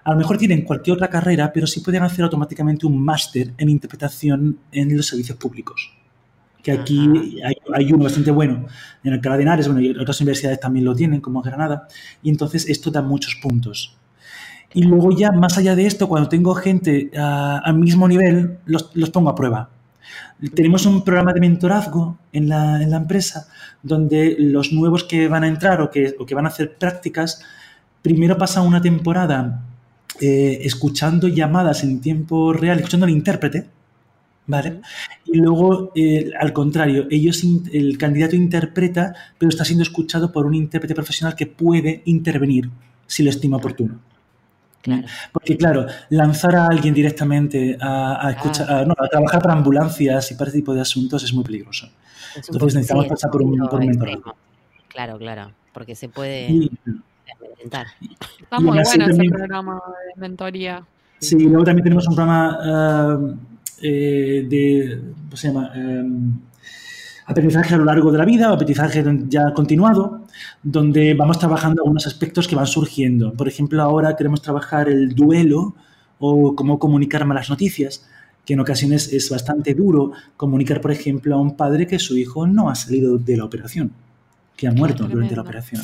a lo mejor tienen cualquier otra carrera, pero sí pueden hacer automáticamente un máster en interpretación en los servicios públicos. Que aquí hay, hay uno bastante bueno en Alcalá de Henares, bueno, y otras universidades también lo tienen, como Granada, y entonces esto da muchos puntos. Y luego ya, más allá de esto, cuando tengo gente ah, al mismo nivel, los, los pongo a prueba. Tenemos un programa de mentorazgo en la, en la empresa donde los nuevos que van a entrar o que, o que van a hacer prácticas, primero pasan una temporada eh, escuchando llamadas en tiempo real, escuchando al intérprete, ¿vale? Y luego, eh, al contrario, ellos, el candidato interpreta, pero está siendo escuchado por un intérprete profesional que puede intervenir si lo estima oportuno. Claro. Porque, claro, lanzar a alguien directamente a, a escuchar- a- no, a trabajar para ambulancias y para este tipo de asuntos es muy peligroso. Es Entonces necesitamos es pasar por un- por un mentor. extremo. Claro, claro, porque se puede Y. Está muy bueno ese también- programa de mentoría. Sí, y luego también tenemos un programa ah, eh, de, ¿cómo se llama? Eh, aprendizaje a lo largo de la vida o aprendizaje ya continuado, donde vamos trabajando algunos aspectos que van surgiendo. Por ejemplo, ahora queremos trabajar el duelo o cómo comunicar malas noticias, que en ocasiones es bastante duro comunicar, por ejemplo, a un padre que su hijo no ha salido de la operación, que ha muerto durante la operación.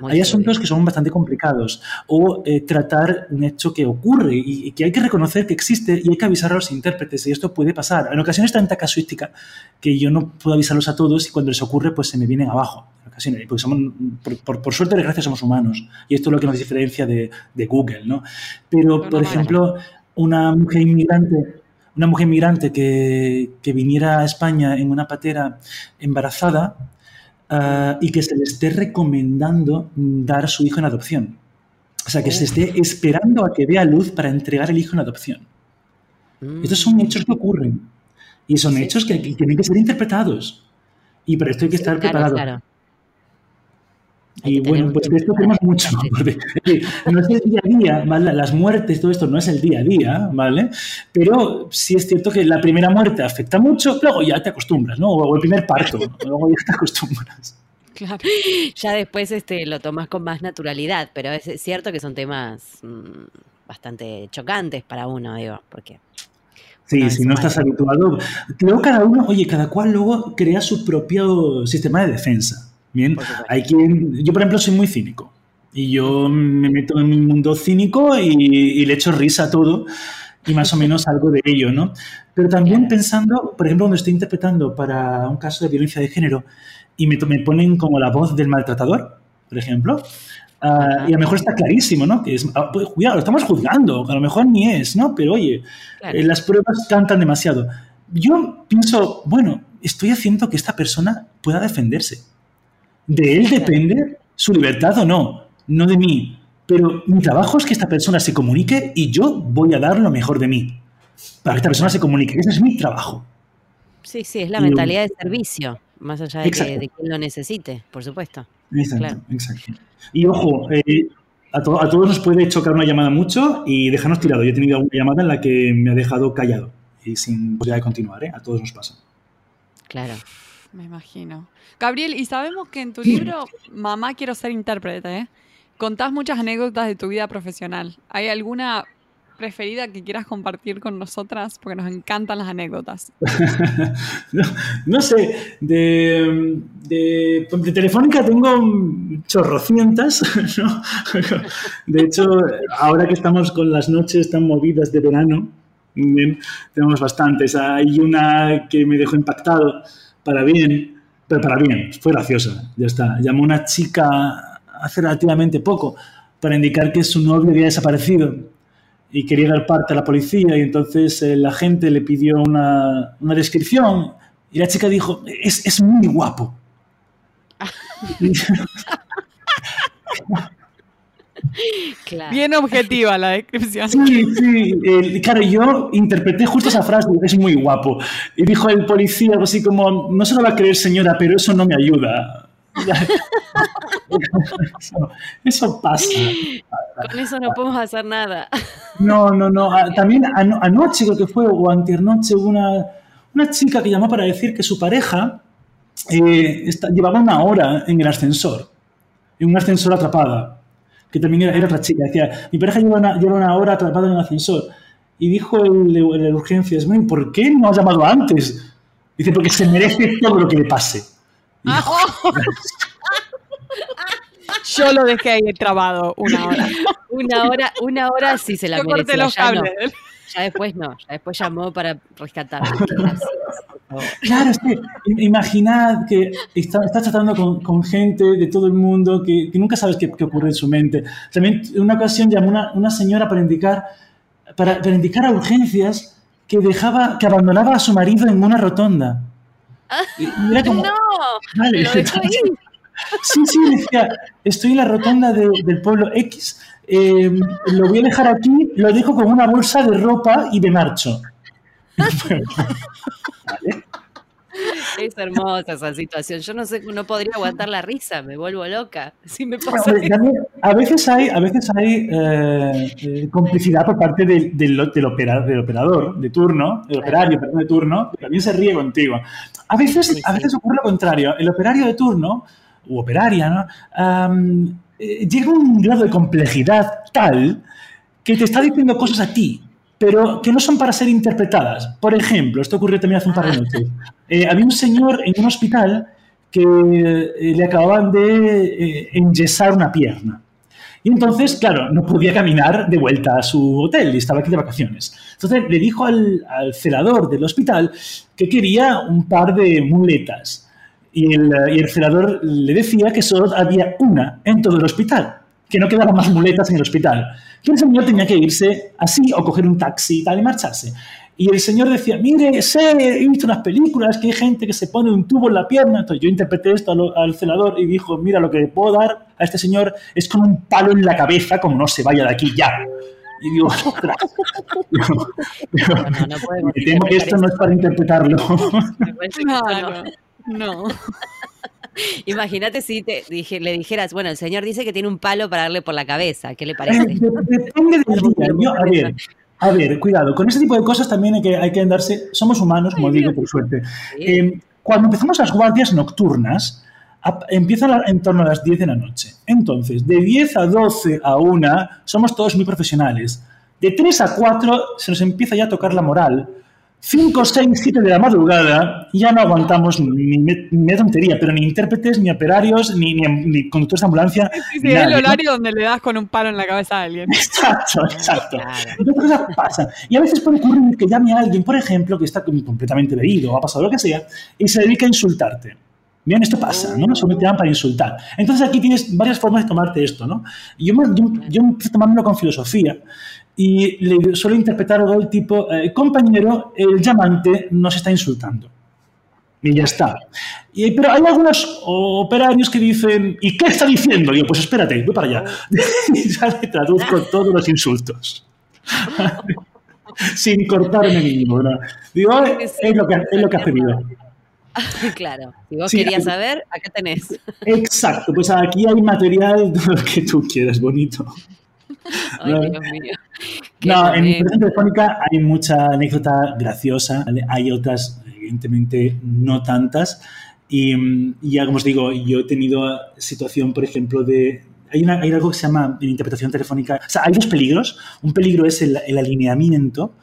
¿No? Muy Hay asuntos que son bastante complicados. O eh, tratar un hecho que ocurre y, y que hay que reconocer que existe y hay que avisar a los intérpretes. Y esto puede pasar. En ocasiones tanta casuística que yo no puedo avisarlos a todos y cuando les ocurre pues se me vienen abajo. En ocasiones, porque somos, por, por, por suerte o desgracia somos humanos. Y esto es lo que nos diferencia de, de Google. ¿no? Pero, por Normal. ejemplo, una mujer inmigrante, una mujer inmigrante que, que viniera a España en una patera embarazada, ah, y que se le esté recomendando mm, dar a su hijo en adopción. O sea, que se esté esperando a que vea luz para entregar el hijo en adopción. Mm. Estos son hechos que ocurren. Y son hechos que, que tienen que ser interpretados. Y para esto hay que estar Claro, preparado. claro. Hay Y bueno, pues de esto tenemos para- mucho. porque, no es el día a día, ¿vale? Las muertes, todo esto no es el día a día, ¿vale? Pero sí es cierto que la primera muerte afecta mucho, luego ya te acostumbras, ¿no? O el primer parto, [LAUGHS] luego ya te acostumbras. Claro. Ya después este, lo tomas con más naturalidad, pero es cierto que son temas mm, bastante chocantes para uno, digo, porque Sí, Una si no estás habituado. Luego cada uno, oye, cada cual luego crea su propio sistema de defensa. Bien, supuesto. hay quien, yo por ejemplo soy muy cínico y yo me meto en mi mundo cínico y, y le echo risa a todo y más o menos algo de ello, ¿no? Pero también pensando, por ejemplo, cuando estoy interpretando para un caso de violencia de género y me, me ponen como la voz del maltratador, por ejemplo. Uh, y a lo mejor está clarísimo, ¿no? Que es, ah, pues, cuidado, lo estamos juzgando, a lo mejor ni es, ¿no? Pero oye, claro. eh, las pruebas cantan demasiado. Yo pienso, bueno, estoy haciendo que esta persona pueda defenderse. De él depende su libertad o no, no de mí. Pero mi trabajo es que esta persona se comunique y yo voy a dar lo mejor de mí. Para que esta persona se comunique. Ese es mi trabajo. Sí, sí, es la mentalidad de servicio, más allá de que, de que, lo necesite, por supuesto. Exacto, claro. exacto. Y ojo, eh, a, to a, todos nos puede chocar una llamada mucho y dejarnos tirado. Yo he tenido una llamada en la que me ha dejado callado y sin posibilidad de continuar, ¿eh? A todos nos pasa. Claro. Me imagino. Gabriel, y sabemos que en tu libro, Mamá quiero ser intérprete, ¿eh? contás muchas anécdotas de tu vida profesional. ¿Hay alguna preferida que quieras compartir con nosotras? Porque nos encantan las anécdotas. [LAUGHS] no, no, sé, de, de, de, Telefónica tengo chorrocientas. [LAUGHS] De hecho, ahora que estamos con las noches tan movidas de verano, tenemos bastantes. Hay una que me dejó impactado para bien, pero para bien, fue graciosa, ya está. Llamó una chica hace relativamente poco para indicar que su novio había desaparecido y quería dar parte a la policía y entonces eh, la gente le pidió una, una, descripción y la chica dijo, es, es muy guapo. [LAUGHS] [LAUGHS] claro. Bien objetiva la descripción. Sí, sí. Eh, claro, yo interpreté justo esa frase, es muy guapo. Y dijo el policía algo así como, no se lo va a creer señora, pero eso no me ayuda. [LAUGHS] eso, eso, pasa. Con eso no podemos hacer nada. No, no, no. Ah, también anoche creo que fue, o antiernoche, una, una chica que llamó para decir que su pareja eh, está, llevaba una hora en el ascensor, en un ascensor atrapada, que también era, era otra chica. Decía, mi pareja lleva una, lleva una hora atrapada en el ascensor. Y dijo el, el de urgencias, ¿por qué no has llamado antes? Dice, porque se merece todo lo que le pase. Ah, oh. [LAUGHS] Yo lo dejé ahí trabado una hora. Una hora, una hora sí se la Yo merecía. Los ya, no. Ya después no, ya después llamó para rescatar. [LAUGHS] Claro, es que imaginad que estás está tratando con, con, gente de todo el mundo que, que nunca sabes qué, qué, ocurre en su mente. También una ocasión llamó una, una señora para indicar, para, para indicar a urgencias que dejaba, que abandonaba a su marido en una rotonda. Como, no, vale. lo [LAUGHS] dejó ahí. Sí, sí, decía, estoy en la rotonda de, del pueblo X, eh, lo voy a dejar aquí, lo dejo con una bolsa de ropa y de marcho. ¿Vale? [LAUGHS] Es hermosa esa situación. Yo no sé, no podría aguantar la risa, me vuelvo loca. [LAUGHS] Si me pasa bueno, a veces hay, a veces hay eh, eh, complicidad por parte del, del, del, opera, del, operador de turno, el operario perdón, de turno, que también se ríe contigo. A veces, a veces ocurre lo contrario. El operario de turno u operaria, ¿no? Um, llega un grado de complejidad tal que te está diciendo cosas a ti, pero que no son para ser interpretadas. Por ejemplo, esto ocurrió también hace un par de noches. Eh, había un señor en un hospital que eh, le acababan de eh, enyesar una pierna. Y entonces, claro, no podía caminar de vuelta a su hotel y estaba aquí de vacaciones. Entonces le dijo al, al celador del hospital que quería un par de muletas y el, y el celador le decía que solo había una en todo el hospital, que no quedaban más muletas en el hospital. Que el señor tenía que irse así o coger un taxi y tal y marcharse. Y el señor decía, mire, sé, he visto unas películas que hay gente que se pone un tubo en la pierna. Entonces yo interpreté esto al, al celador y dijo, mira, lo que le puedo dar a este señor es con un palo en la cabeza como no se vaya de aquí ya. Y digo, ostras. [LAUGHS] no, no, no me temo que esto no es para interpretarlo. [LAUGHS] Claro. No. [LAUGHS] Imagínate si te dije, le dijeras, bueno, el señor dice que tiene un palo para darle por la cabeza. ¿Qué le parece? Depende del día. Yo, a, ver, a ver, cuidado. Con ese tipo de cosas también hay que, hay que andarse. Somos humanos, como Ay, digo, por suerte. Eh, cuando empezamos las guardias nocturnas, empiezan en torno a las 10 de la noche. Entonces, de 10 a 12 a 1, somos todos muy profesionales. De 3 a 4 se nos empieza ya a tocar la moral 5, 6, 7 de la madrugada, ya no aguantamos ni, ni, tontería, pero ni intérpretes, ni operarios, ni, ni, ni conductores de ambulancia. Sí, sí, es el horario ¿no? donde le das con un palo en la cabeza a alguien. Exacto, exacto. Entonces cosas pasan. Y a veces puede ocurrir que llame a alguien, por ejemplo, que está completamente bebido o ha pasado lo que sea, y se dedica a insultarte. Bien, esto pasa, ¿no? Solo te dan para insultar. Entonces aquí tienes varias formas de tomarte esto, ¿no? Yo, yo, yo empiezo tomármelo con filosofía y le suelo interpretar algo del tipo, eh, compañero, el llamante nos está insultando. Y ya está. Y- pero hay algunos operarios que dicen, ¿y qué está diciendo? Digo, pues espérate, voy para allá. [LAUGHS] y ya le traduzco todos los insultos. [LAUGHS] Sin cortarme. ¿no? Digo, "Ah, es lo que, es lo que has pedido. [LAUGHS] claro. Si vos Sí, querías saber, acá tenés. Exacto, pues aquí hay material, lo que tú quieras, bonito. Ay. Dios mío. No, en. Interpretación Telefónica hay mucha anécdota graciosa, hay otras, evidentemente, no tantas. Y, mm, y ya como os digo, yo he tenido situación, por ejemplo, de... Hay, una- hay algo que se llama en interpretación telefónica... O sea, hay dos peligros. Un peligro es el, el alineamiento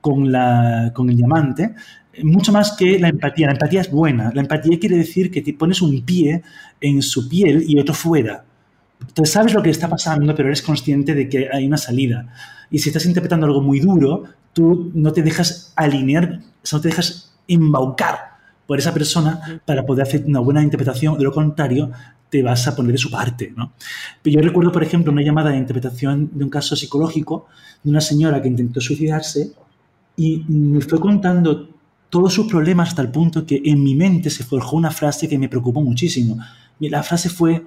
con, la, con el llamante, eh, mucho más que la empatía. La empatía es buena. La empatía quiere decir que te pones un pie en su piel y otro fuera. Entonces sabes lo que está pasando, pero eres consciente de que hay una salida. Y si estás interpretando algo muy duro, tú no te dejas alinear, o sea, no te dejas embaucar por esa persona para poder hacer una buena interpretación. De lo contrario, te vas a poner de su parte. ¿no? Pero yo recuerdo, por ejemplo, una llamada de interpretación de un caso psicológico de una señora que intentó suicidarse y me fue contando todos sus problemas hasta el punto que en mi mente se forjó una frase que me preocupó muchísimo. La frase fue,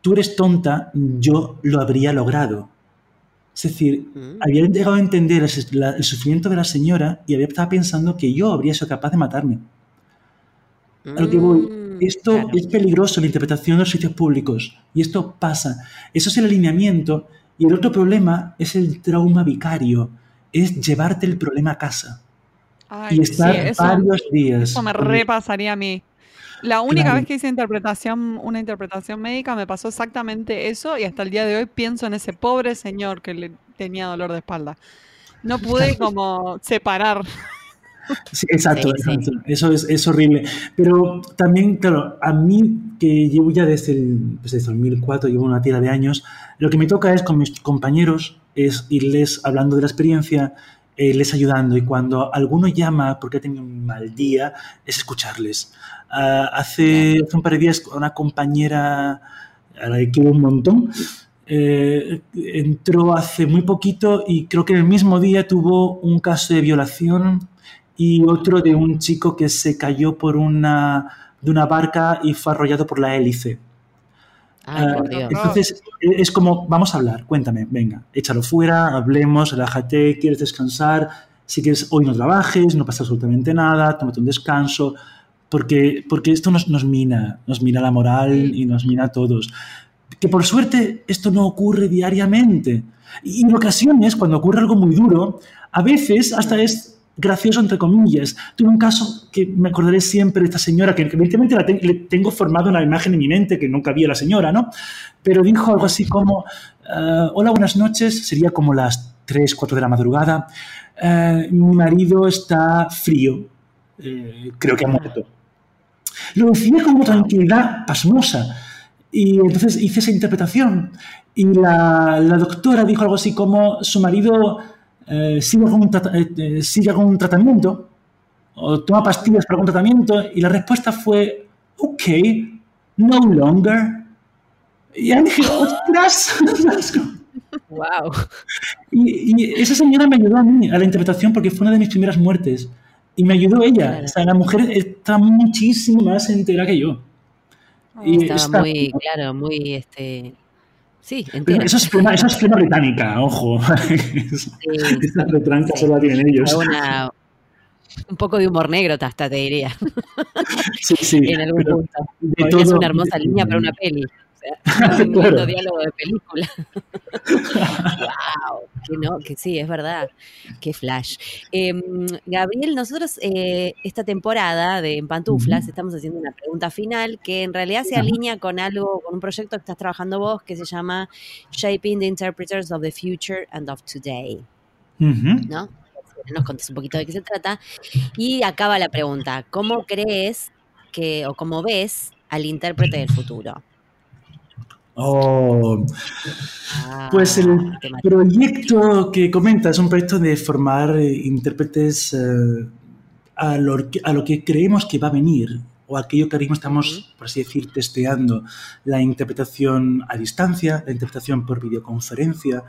tú eres tonta, yo lo habría logrado. Es decir, Mm. había llegado a entender el, la- el sufrimiento de la señora y había estado pensando que yo habría sido capaz de matarme. A lo que voy, Mm, esto claro. es peligroso, la interpretación de los sitios públicos. Y esto pasa. Eso es el alineamiento. Y el otro problema es el trauma vicario. Es llevarte el problema a casa. Ay, y estar sí, eso, varios días. eso me repasaría a mí. La única Claro. vez que hice interpretación, una interpretación médica, me pasó exactamente eso y hasta el día de hoy pienso en ese pobre señor que le tenía dolor de espalda. No [LAUGHS] pude como separar. Sí, exacto, Sí, sí. exacto. Eso es, es horrible. Pero también, claro, a mí que llevo ya desde el pues desde 2004, llevo una tira de años, lo que me toca es con mis compañeros es irles hablando de la experiencia, eh, les ayudando. Y cuando alguno llama porque ha tenido un mal día, es escucharles. Ah, hace, hace un par de días una compañera a la que quiero un montón, eh, entró hace muy poquito y creo que el mismo día tuvo un caso de violación y otro de un chico que se cayó por una, de una barca y fue arrollado por la hélice. Ay, por Ah, Dios. Entonces, eh, es como, vamos a hablar, cuéntame, venga, échalo fuera, hablemos, relájate, quieres descansar, si quieres hoy no trabajes, no pasa absolutamente nada, tómate un descanso, porque, porque esto nos, nos mina, nos mina la moral y nos mina a todos. Que por suerte esto no ocurre diariamente. Y en ocasiones, cuando ocurre algo muy duro, a veces hasta es gracioso, entre comillas. Tuve un caso que me acordaré siempre de esta señora, que evidentemente le tengo formado una imagen en mi mente que nunca vi a la señora, ¿no? Pero dijo algo así como, eh, hola, buenas noches, sería como las 3, 4 de la madrugada, "Eh, mi marido está frío, eh, creo que ha muerto. Lo decía con una tranquilidad pasmosa. Y entonces hice esa interpretación. Y la doctora dijo algo así como su marido eh, sigue, con un eh, eh, sigue con un tratamiento o toma pastillas para un tratamiento. Y la respuesta fue, ok, no longer. Y ahí dije, ostras. [LAUGHS] Wow. Y, y esa señora me ayudó a mí a la interpretación porque fue una de mis primeras muertes. Y me ayudó ella. Claro. O sea, la mujer está muchísimo más entera que yo. Y Estaba está- muy, claro, muy, este... Sí, entiendo. eso es flema, eso es británica, ojo. Esas [LAUGHS] retrancas sí. solo la tienen ellos. Una- un poco de humor negro hasta te diría, Sí, sí. [LAUGHS] en algún punto. todo- una hermosa línea para una peli. [LAUGHS] Un Claro. diálogo de película. [LAUGHS] wow, que no, que sí, es verdad. Qué flash. Eh, Gabriel, nosotros eh, esta temporada de En Pantuflas estamos haciendo una pregunta final que en realidad se alinea con algo, con un proyecto que estás trabajando vos que se llama Shaping the Interpreters of the Future and of Today. ¿no? Nos contes un poquito de qué se trata. Y acaba la pregunta, ¿cómo crees que, o cómo ves al intérprete del futuro? Oh, Ah, pues el proyecto que comenta es un proyecto de formar eh, intérpretes eh, a, lo a lo que creemos que va a venir. o aquello que ahora mismo estamos, por así decir, testeando, la interpretación a distancia, la interpretación por videoconferencia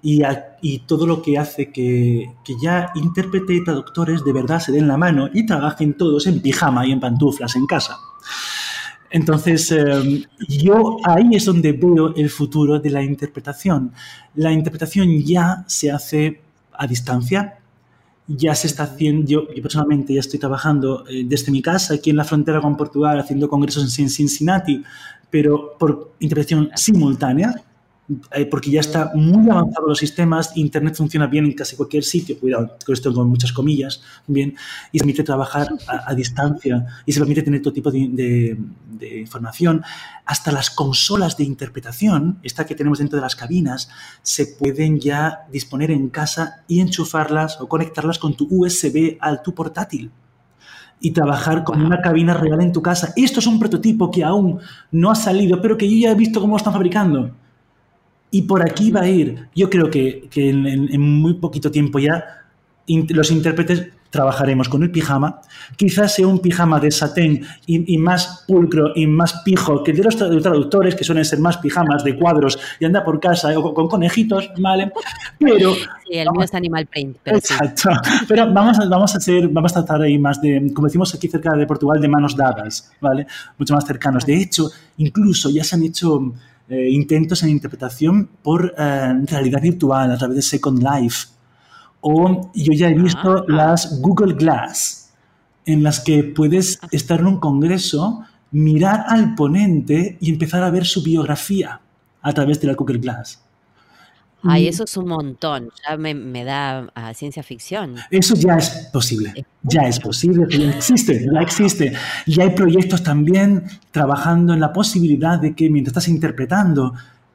y, y todo lo que hace que, que, ya intérprete y traductores de verdad se den la mano y trabajen todos en pijama y en pantuflas en casa. Entonces, eh, yo ahí es donde veo el futuro de la interpretación. La interpretación ya se hace a distancia, ya se está haciendo, yo, personalmente ya estoy trabajando eh, desde mi casa aquí en la frontera con Portugal haciendo congresos en Cincinnati, pero por interpretación simultánea, eh, porque ya está muy avanzado los sistemas, Internet funciona bien en casi cualquier sitio, cuidado con esto con muchas comillas, bien, y se permite trabajar a, distancia y se permite tener todo tipo de, de, información. Hasta las consolas de interpretación, esta que tenemos dentro de las cabinas, se pueden ya disponer en casa y enchufarlas o conectarlas con tu USB al tu portátil y trabajar con una cabina real en tu casa. Esto es un prototipo que aún no ha salido, pero que yo ya he visto cómo lo están fabricando. Y por aquí va a ir. Yo creo que, que en, en, muy poquito tiempo ya los intérpretes trabajaremos con el pijama. Quizás sea un pijama de satén y, y, más pulcro y más pijo que de los traductores, que suelen ser más pijamas de cuadros y anda por casa o con, conejitos, ¿vale? Pero... Sí, el mío es animal print. Pero exacto. Sí. Pero vamos a, vamos, a hacer, vamos a tratar ahí más de, como decimos aquí cerca de Portugal, de manos dadas, ¿vale? Mucho más cercanos. De hecho, incluso ya se han hecho eh, intentos en interpretación por eh, realidad virtual a través de Second Life. O yo ya he visto ah, las Google Glass, en las que puedes estar en un congreso, mirar al ponente y empezar a ver su biografía a través de la Google Glass. Ay, eso es un montón, ya me, me da a ciencia ficción. Eso ya es posible, ya es posible, ya existe, ya existe. Y hay proyectos también trabajando en la posibilidad de que mientras estás interpretando,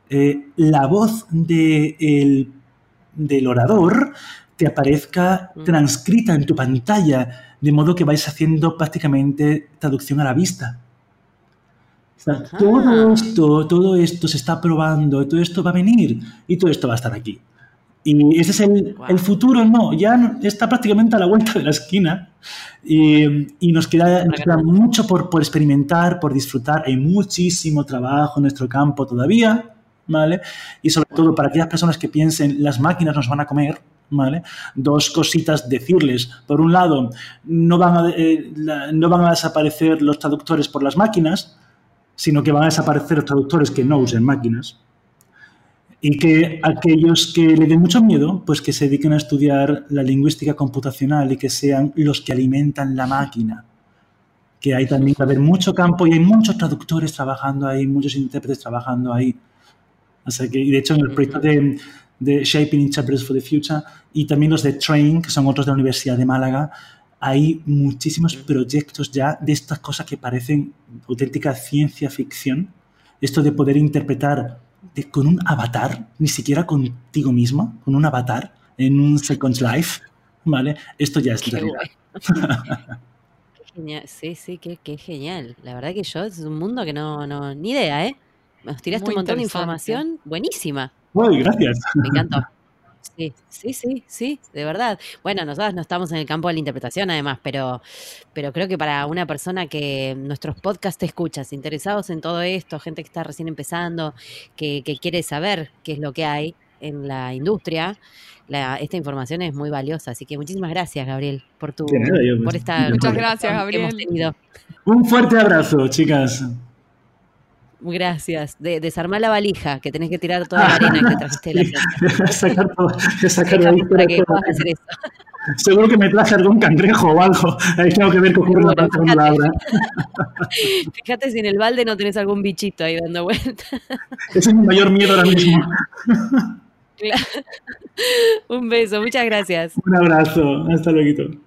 eh, la voz de el, del orador te aparezca transcrita en tu pantalla, de modo que vais haciendo prácticamente traducción a la vista. Todo esto, todo esto se está probando, todo esto va a venir y todo esto va a estar aquí. Y ese es el, wow. el futuro, no, ya está prácticamente a la vuelta de la esquina y, y nos queda, nos queda mucho por, por, experimentar, por disfrutar. Hay muchísimo trabajo en nuestro campo todavía, ¿vale? Y sobre todo para aquellas personas que piensen, las máquinas nos van a comer, ¿Vale? Dos cositas decirles. Por un lado, no van, a, eh, la, no van a desaparecer los traductores por las máquinas, sino que van a desaparecer los traductores que no usen máquinas. Y que aquellos que le den mucho miedo, pues que se dediquen a estudiar la lingüística computacional y que sean los que alimentan la máquina. Que hay también a haber mucho campo y hay muchos traductores trabajando ahí, muchos intérpretes trabajando ahí. O sea que, y de hecho, en el proyecto de, de Shaping Interpreters for the Future y también los de Train, que son otros de la Universidad de Málaga, hay muchísimos proyectos ya de estas cosas que parecen auténtica ciencia ficción. Esto de poder interpretar de, con un avatar, ni siquiera contigo mismo, con un avatar en un Second Life, ¿vale? Esto ya es qué realidad. genial. Sí, sí, qué, qué, genial. La verdad que yo es un mundo que no, no ni idea, ¿eh? Nos tiraste Muy un montón de información buenísima. Uy, gracias. Me encantó. Sí, sí, sí, sí, de verdad. Bueno, nosotros no estamos en el campo de la interpretación además, pero, pero creo que para una persona que nuestros podcasts te escuchas, interesados en todo esto, gente que está recién empezando, que, que quiere saber qué es lo que hay en la industria, la, esta información es muy valiosa. Así que muchísimas gracias, Gabriel, por tu por esta Muchas gracias, Gabriel. Un fuerte abrazo, chicas. Gracias. De, desarmar la valija, que tenés que tirar toda la arena que trajiste [LAUGHS] de la sacar sacar ahí para que puedas hacer eso. Seguro que me traje algún cangrejo o algo. Ahí tengo que ver cómo bueno, la palabra. [LAUGHS] Fíjate si en el balde no tenés algún bichito ahí dando vuelta. Ese es mi mayor miedo ahora mismo. [LAUGHS] Un beso, muchas gracias. Un abrazo, hasta luego.